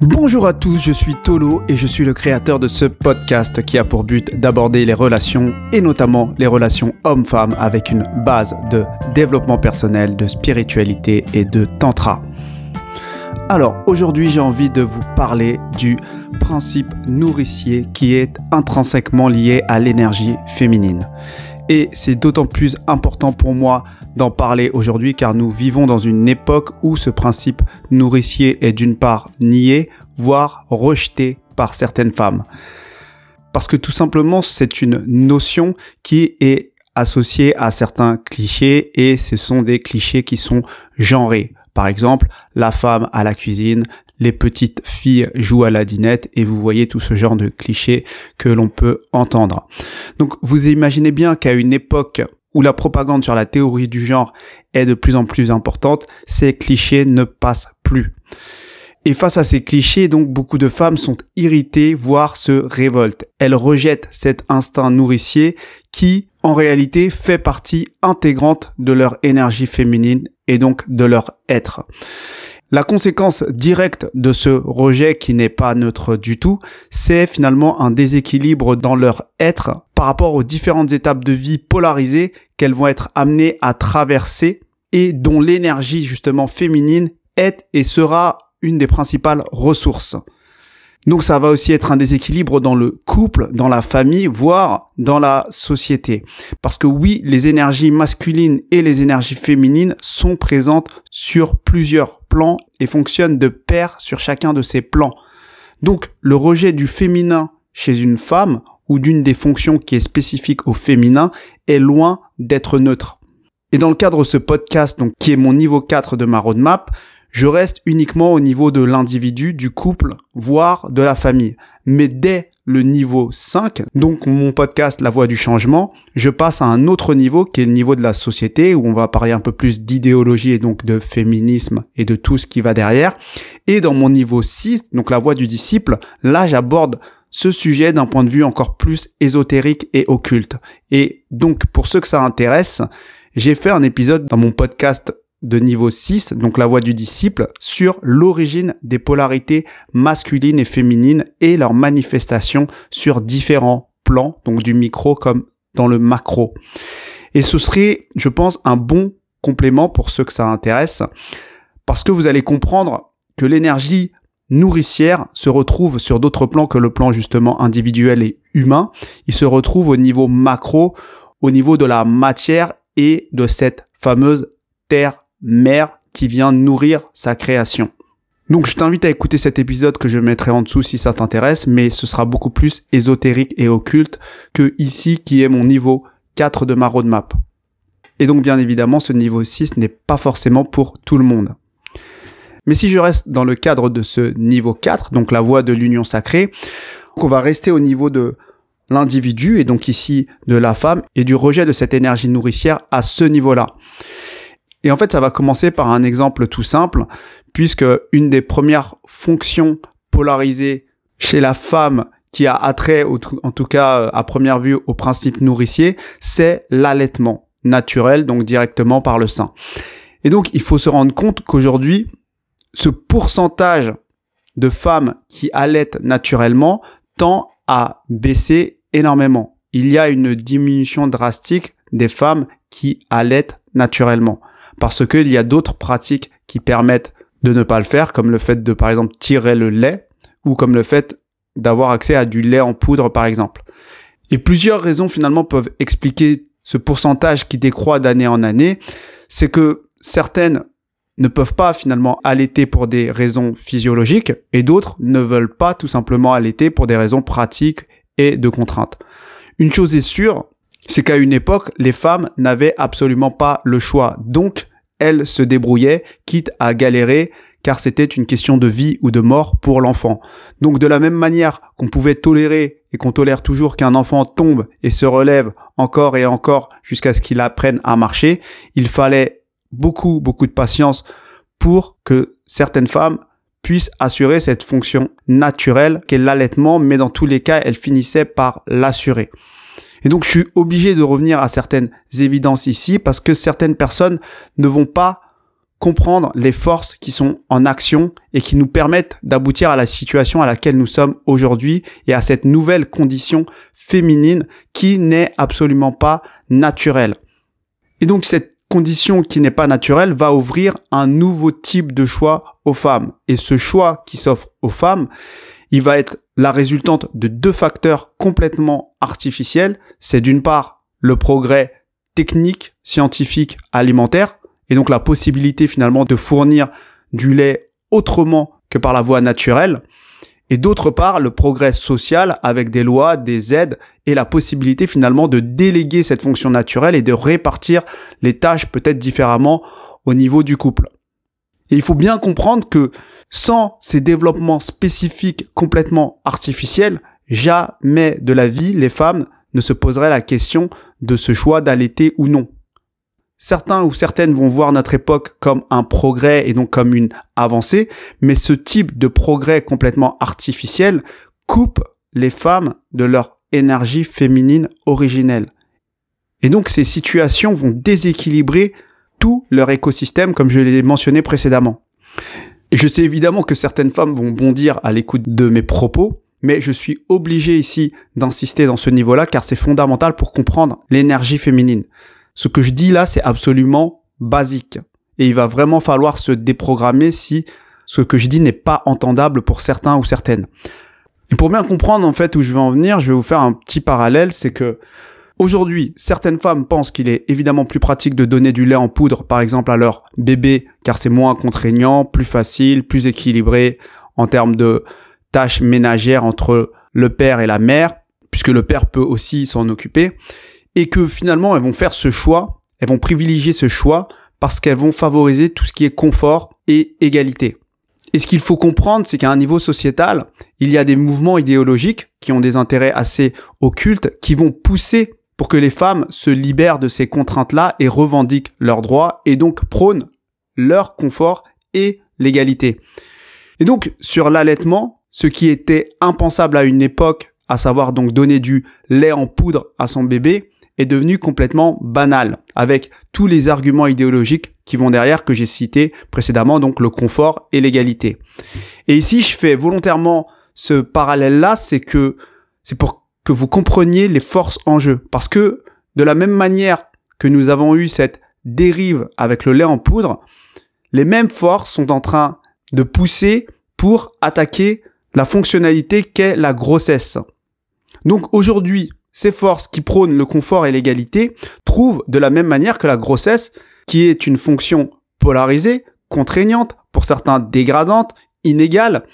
Bonjour à tous, je suis Tolo et je suis le créateur de ce podcast qui a pour but d'aborder les relations et notamment les relations hommes-femmes avec une base de développement personnel, de spiritualité et de tantra. Alors aujourd'hui j'ai envie de vous parler du principe nourricier qui est intrinsèquement lié à l'énergie féminine. Et c'est d'autant plus important pour moi d'en parler aujourd'hui car nous vivons dans une époque où ce principe nourricier est d'une part nié, voire rejeté par certaines femmes. Parce que tout simplement c'est une notion qui est associée à certains clichés et ce sont des clichés qui sont genrés. Par exemple, la femme à la cuisine, les petites filles jouent à la dinette et vous voyez tout ce genre de clichés que l'on peut entendre. Donc vous imaginez bien qu'à une époque où la propagande sur la théorie du genre est de plus en plus importante, ces clichés ne passent plus. Et face à ces clichés, donc beaucoup de femmes sont irritées, voire se révoltent. Elles rejettent cet instinct nourricier qui, en réalité, fait partie intégrante de leur énergie féminine et donc de leur être. La conséquence directe de ce rejet qui n'est pas neutre du tout, c'est finalement un déséquilibre dans leur être par rapport aux différentes étapes de vie polarisées qu'elles vont être amenées à traverser et dont l'énergie justement féminine est et sera une des principales ressources. Donc ça va aussi être un déséquilibre dans le couple, dans la famille, voire dans la société. Parce que oui, les énergies masculines et les énergies féminines sont présentes sur plusieurs et fonctionnent de pair sur chacun de ces plans. Donc le rejet du féminin chez une femme ou d'une des fonctions qui est spécifique au féminin est loin d'être neutre. Et dans le cadre de ce podcast, donc, qui est mon niveau 4 de ma roadmap, je reste uniquement au niveau de l'individu, du couple, voire de la famille. Mais dès le niveau 5, donc mon podcast La Voix du Changement, je passe à un autre niveau qui est le niveau de la société où on va parler un peu plus d'idéologie et donc de féminisme et de tout ce qui va derrière. Et dans mon niveau 6, donc la voix du disciple, là j'aborde ce sujet d'un point de vue encore plus ésotérique et occulte. Et donc pour ceux que ça intéresse, j'ai fait un épisode dans mon podcast de niveau 6, donc la voix du disciple, sur l'origine des polarités masculines et féminines et leur manifestation sur différents plans, donc du micro comme dans le macro. Et ce serait, je pense, un bon complément pour ceux que ça intéresse, parce que vous allez comprendre que l'énergie nourricière se retrouve sur d'autres plans que le plan justement individuel et humain. Il se retrouve au niveau macro, au niveau de la matière et de cette fameuse terre mère qui vient nourrir sa création. Donc je t'invite à écouter cet épisode que je mettrai en dessous si ça t'intéresse, mais ce sera beaucoup plus ésotérique et occulte que ici qui est mon niveau 4 de ma roadmap. Et donc bien évidemment ce niveau 6 n'est pas forcément pour tout le monde. Mais si je reste dans le cadre de ce niveau 4, donc la voie de l'union sacrée, on va rester au niveau de l'individu et donc ici de la femme et du rejet de cette énergie nourricière à ce niveau-là. Et en fait, ça va commencer par un exemple tout simple, puisque une des premières fonctions polarisées chez la femme qui a attrait, en tout cas euh, à première vue, au principe nourricier, c'est l'allaitement naturel, donc directement par le sein. Et donc, il faut se rendre compte qu'aujourd'hui, ce pourcentage de femmes qui allaitent naturellement tend à baisser énormément. Il y a une diminution drastique des femmes qui allaitent naturellement parce qu'il y a d'autres pratiques qui permettent de ne pas le faire, comme le fait de, par exemple, tirer le lait, ou comme le fait d'avoir accès à du lait en poudre, par exemple. Et plusieurs raisons, finalement, peuvent expliquer ce pourcentage qui décroît d'année en année. C'est que certaines ne peuvent pas finalement allaiter pour des raisons physiologiques et d'autres ne veulent pas tout simplement allaiter pour des raisons pratiques et de contraintes. Une chose est sûre, c'est qu'à une époque, les femmes n'avaient absolument pas le choix. Donc, elles se débrouillaient, quitte à galérer, car c'était une question de vie ou de mort pour l'enfant. Donc de la même manière qu'on pouvait tolérer et qu'on tolère toujours qu'un enfant tombe et se relève encore et encore jusqu'à ce qu'il apprenne à marcher, il fallait beaucoup, beaucoup de patience pour que certaines femmes puissent assurer cette fonction naturelle qu'est l'allaitement, mais dans tous les cas, elles finissaient par l'assurer. Et donc je suis obligé de revenir à certaines évidences ici parce que certaines personnes ne vont pas comprendre les forces qui sont en action et qui nous permettent d'aboutir à la situation à laquelle nous sommes aujourd'hui et à cette nouvelle condition féminine qui n'est absolument pas naturelle. Et donc cette condition qui n'est pas naturelle va ouvrir un nouveau type de choix aux femmes. Et ce choix qui s'offre aux femmes, il va être la résultante de deux facteurs complètement artificiels. C'est d'une part le progrès technique, scientifique, alimentaire, et donc la possibilité finalement de fournir du lait autrement que par la voie naturelle, et d'autre part le progrès social avec des lois, des aides et la possibilité finalement de déléguer cette fonction naturelle et de répartir les tâches peut-être différemment au niveau du couple. Et il faut bien comprendre que sans ces développements spécifiques complètement artificiels, jamais de la vie les femmes ne se poseraient la question de ce choix d'allaiter ou non. Certains ou certaines vont voir notre époque comme un progrès et donc comme une avancée, mais ce type de progrès complètement artificiel coupe les femmes de leur énergie féminine originelle. Et donc ces situations vont déséquilibrer leur écosystème comme je l'ai mentionné précédemment. Et je sais évidemment que certaines femmes vont bondir à l'écoute de mes propos, mais je suis obligé ici d'insister dans ce niveau-là car c'est fondamental pour comprendre l'énergie féminine. Ce que je dis là, c'est absolument basique. Et il va vraiment falloir se déprogrammer si ce que je dis n'est pas entendable pour certains ou certaines. Et pour bien comprendre en fait où je vais en venir, je vais vous faire un petit parallèle, c'est que aujourd'hui, certaines femmes pensent qu'il est évidemment plus pratique de donner du lait en poudre par exemple à leur bébé car c'est moins contraignant, plus facile, plus équilibré en termes de tâches ménagères entre le père et la mère, puisque le père peut aussi s'en occuper et que finalement elles vont faire ce choix, elles vont privilégier ce choix parce qu'elles vont favoriser tout ce qui est confort et égalité. Et ce qu'il faut comprendre, c'est qu'à un niveau sociétal, il y a des mouvements idéologiques qui ont des intérêts assez occultes qui vont pousser pour que les femmes se libèrent de ces contraintes-là et revendiquent leurs droits et donc prônent leur confort et l'égalité. Et donc, sur l'allaitement, ce qui était impensable à une époque, à savoir donc donner du lait en poudre à son bébé, est devenu complètement banal, avec tous les arguments idéologiques qui vont derrière que j'ai cités précédemment, donc le confort et l'égalité. Et ici, je fais volontairement ce parallèle-là, c'est que c'est pour que vous compreniez les forces en jeu. Parce que de la même manière que nous avons eu cette dérive avec le lait en poudre, les mêmes forces sont en train de pousser pour attaquer la fonctionnalité qu'est la grossesse. Donc aujourd'hui, ces forces qui prônent le confort et l'égalité trouvent de la même manière que la grossesse, qui est une fonction polarisée, contraignante, pour certains dégradante, inégale,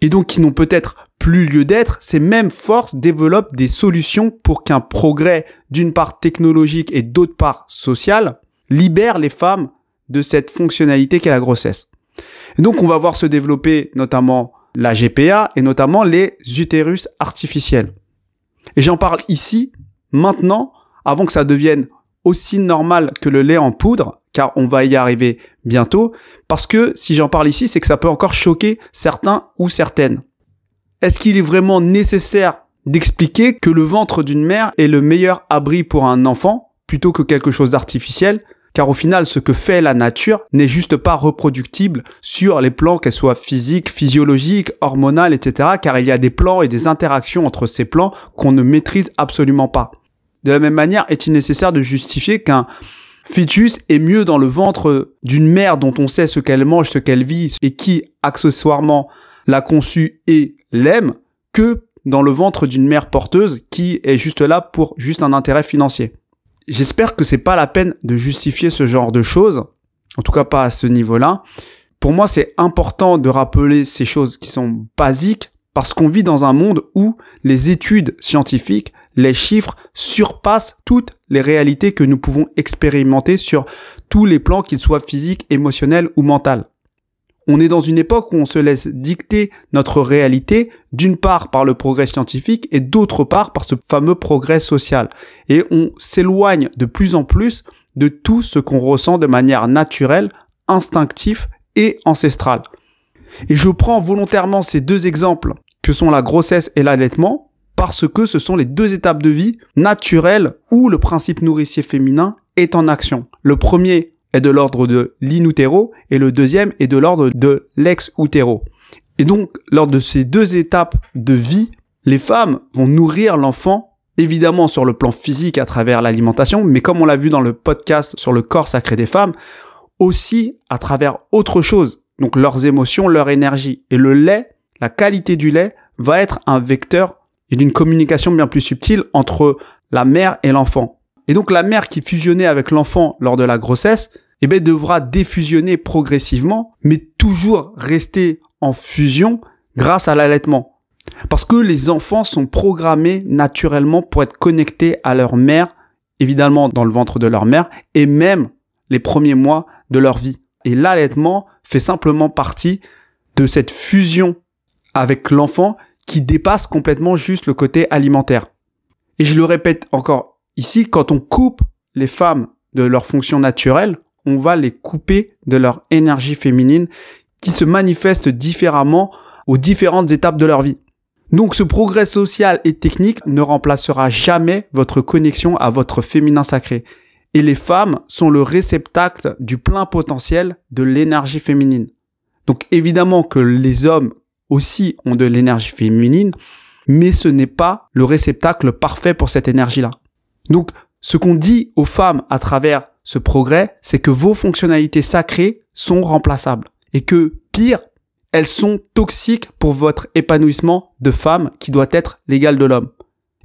et donc qui n'ont peut-être plus lieu d'être, ces mêmes forces développent des solutions pour qu'un progrès d'une part technologique et d'autre part social libère les femmes de cette fonctionnalité qu'est la grossesse. Et donc on va voir se développer notamment la GPA et notamment les utérus artificiels. Et j'en parle ici, maintenant, avant que ça devienne aussi normal que le lait en poudre, car on va y arriver bientôt, parce que si j'en parle ici, c'est que ça peut encore choquer certains ou certaines. Est-ce qu'il est vraiment nécessaire d'expliquer que le ventre d'une mère est le meilleur abri pour un enfant, plutôt que quelque chose d'artificiel? Car au final, ce que fait la nature n'est juste pas reproductible sur les plans, qu'elles soient physiques, physiologiques, hormonales, etc., car il y a des plans et des interactions entre ces plans qu'on ne maîtrise absolument pas. De la même manière, est-il nécessaire de justifier qu'un fœtus est mieux dans le ventre d'une mère dont on sait ce qu'elle mange, ce qu'elle vit, et qui, accessoirement, l'a conçue et l'aime, que dans le ventre d'une mère porteuse qui est juste là pour juste un intérêt financier. J'espère que c'est pas la peine de justifier ce genre de choses, en tout cas pas à ce niveau-là. Pour moi, c'est important de rappeler ces choses qui sont basiques parce qu'on vit dans un monde où les études scientifiques, les chiffres surpassent toutes les réalités que nous pouvons expérimenter sur tous les plans, qu'ils soient physiques, émotionnels ou mentaux. On est dans une époque où on se laisse dicter notre réalité, d'une part par le progrès scientifique et d'autre part par ce fameux progrès social. Et on s'éloigne de plus en plus de tout ce qu'on ressent de manière naturelle, instinctive et ancestrale. Et je prends volontairement ces deux exemples, que sont la grossesse et l'allaitement, parce que ce sont les deux étapes de vie naturelles où le principe nourricier féminin est en action. Le premier est de l'ordre de l'inutero et le deuxième est de l'ordre de l'ex-utero. Et donc, lors de ces deux étapes de vie, les femmes vont nourrir l'enfant, évidemment sur le plan physique à travers l'alimentation, mais comme on l'a vu dans le podcast sur le corps sacré des femmes, aussi à travers autre chose, donc leurs émotions, leur énergie. Et le lait, la qualité du lait, va être un vecteur d'une communication bien plus subtile entre la mère et l'enfant. Et donc la mère qui fusionnait avec l'enfant lors de la grossesse, eh bien, devra défusionner progressivement, mais toujours rester en fusion grâce à l'allaitement. Parce que les enfants sont programmés naturellement pour être connectés à leur mère, évidemment dans le ventre de leur mère, et même les premiers mois de leur vie. Et l'allaitement fait simplement partie de cette fusion avec l'enfant qui dépasse complètement juste le côté alimentaire. Et je le répète encore ici, quand on coupe les femmes de leur fonction naturelle, on va les couper de leur énergie féminine qui se manifeste différemment aux différentes étapes de leur vie. Donc ce progrès social et technique ne remplacera jamais votre connexion à votre féminin sacré. Et les femmes sont le réceptacle du plein potentiel de l'énergie féminine. Donc évidemment que les hommes aussi ont de l'énergie féminine, mais ce n'est pas le réceptacle parfait pour cette énergie-là. Donc ce qu'on dit aux femmes à travers ce progrès, c'est que vos fonctionnalités sacrées sont remplaçables et que pire, elles sont toxiques pour votre épanouissement de femme qui doit être l'égal de l'homme.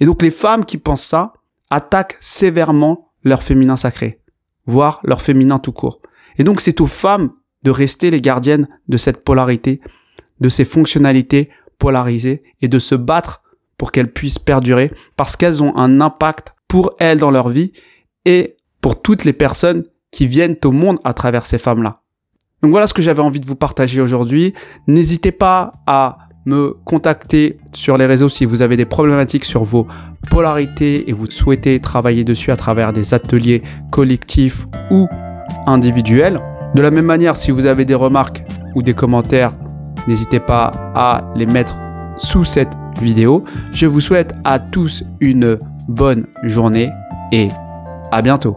Et donc les femmes qui pensent ça attaquent sévèrement leur féminin sacré, voire leur féminin tout court. Et donc c'est aux femmes de rester les gardiennes de cette polarité, de ces fonctionnalités polarisées et de se battre pour qu'elles puissent perdurer parce qu'elles ont un impact pour elles dans leur vie et pour toutes les personnes qui viennent au monde à travers ces femmes-là. Donc voilà ce que j'avais envie de vous partager aujourd'hui. N'hésitez pas à me contacter sur les réseaux si vous avez des problématiques sur vos polarités et vous souhaitez travailler dessus à travers des ateliers collectifs ou individuels. De la même manière, si vous avez des remarques ou des commentaires, n'hésitez pas à les mettre sous cette vidéo. Je vous souhaite à tous une bonne journée et à bientôt.